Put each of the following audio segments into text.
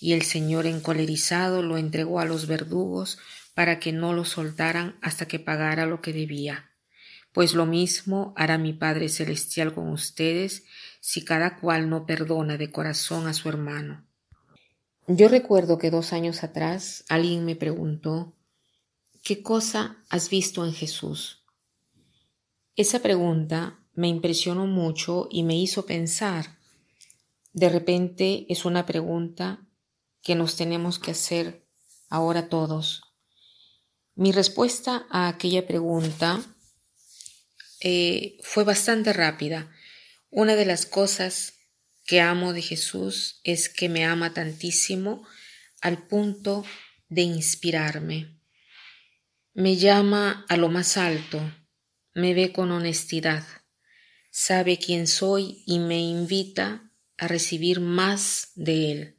Y el Señor encolerizado lo entregó a los verdugos para que no lo soltaran hasta que pagara lo que debía. Pues lo mismo hará mi Padre Celestial con ustedes si cada cual no perdona de corazón a su hermano. Yo recuerdo que dos años atrás alguien me preguntó ¿Qué cosa has visto en Jesús? Esa pregunta me impresionó mucho y me hizo pensar. De repente es una pregunta que nos tenemos que hacer ahora todos. Mi respuesta a aquella pregunta eh, fue bastante rápida. Una de las cosas que amo de Jesús es que me ama tantísimo al punto de inspirarme. Me llama a lo más alto, me ve con honestidad, sabe quién soy y me invita a recibir más de Él,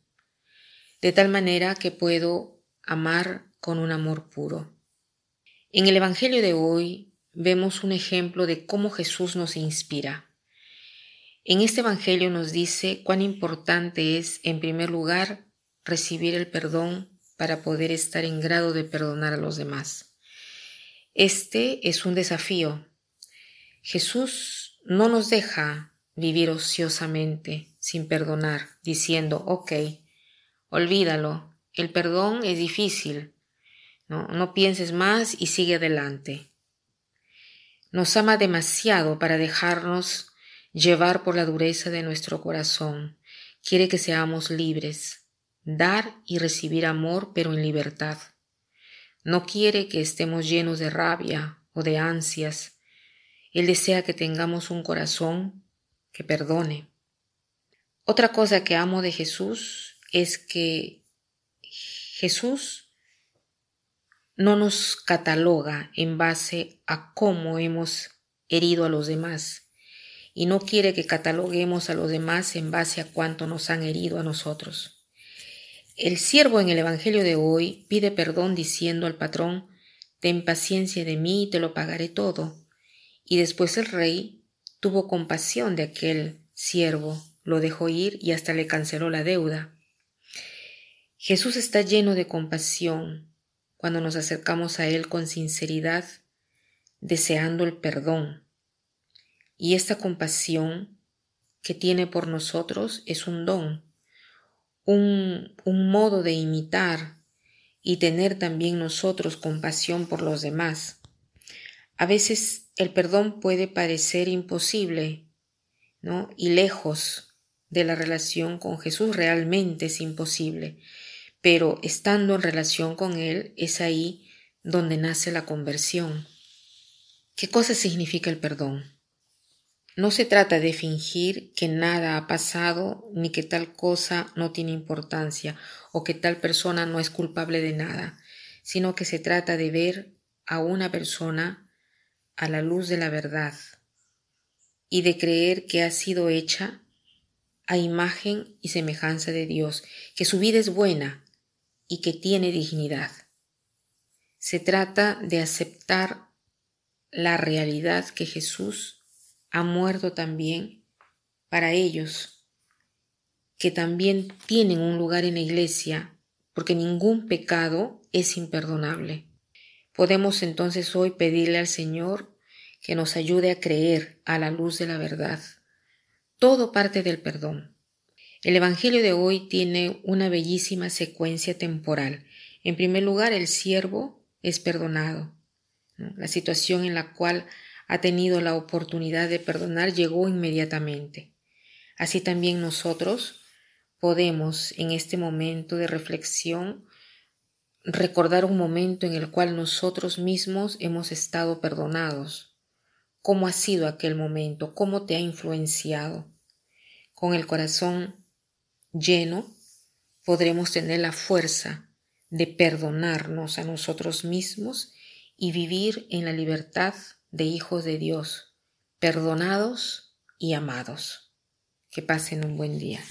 de tal manera que puedo amar con un amor puro. En el Evangelio de hoy vemos un ejemplo de cómo Jesús nos inspira. En este Evangelio nos dice cuán importante es, en primer lugar, recibir el perdón para poder estar en grado de perdonar a los demás. Este es un desafío Jesús no nos deja vivir ociosamente sin perdonar, diciendo, ok, olvídalo, el perdón es difícil, no, pienses más y sigue adelante. Nos ama demasiado para dejarnos llevar por la dureza de nuestro corazón. Quiere que seamos libres, dar y recibir amor, pero en libertad. No quiere que estemos llenos de rabia o de ansias, él desea que tengamos un corazón que perdone. Otra cosa que amo de Jesús es que Jesús no nos cataloga en base a cómo hemos herido a los demás y no quiere que cataloguemos a los demás en base a cuánto nos han herido a nosotros. El siervo en el Evangelio de hoy pide perdón diciendo al patrón, Ten paciencia de mí y te lo pagaré todo. Y después el rey tuvo compasión de aquel siervo, lo dejó ir y hasta le canceló la deuda. Jesús está lleno de compasión cuando nos acercamos a Él con sinceridad, deseando el perdón. Y esta compasión que tiene por nosotros es un don, un, un modo de imitar y tener también nosotros compasión por los demás. A veces el perdón puede parecer imposible, ¿no? Y lejos de la relación con Jesús realmente es imposible. Pero estando en relación con Él es ahí donde nace la conversión. ¿Qué cosa significa el perdón? No se trata de fingir que nada ha pasado ni que tal cosa no tiene importancia o que tal persona no es culpable de nada, sino que se trata de ver a una persona a la luz de la verdad y de creer que ha sido hecha a imagen y semejanza de Dios, que su vida es buena y que tiene dignidad. Se trata de aceptar la realidad que Jesús ha muerto también para ellos, que también tienen un lugar en la iglesia, porque ningún pecado es imperdonable. Podemos entonces hoy pedirle al Señor que nos ayude a creer a la luz de la verdad. Todo parte del perdón. El Evangelio de hoy tiene una bellísima secuencia temporal. En primer lugar, el siervo es perdonado. La situación en la cual ha tenido la oportunidad de perdonar llegó inmediatamente. Así también nosotros podemos en este momento de reflexión recordar un momento en el cual nosotros mismos hemos estado perdonados. ¿Cómo ha sido aquel momento? ¿Cómo te ha influenciado? Con el corazón lleno podremos tener la fuerza de perdonarnos a nosotros mismos y vivir en la libertad de hijos de Dios, perdonados y amados. Que pasen un buen día.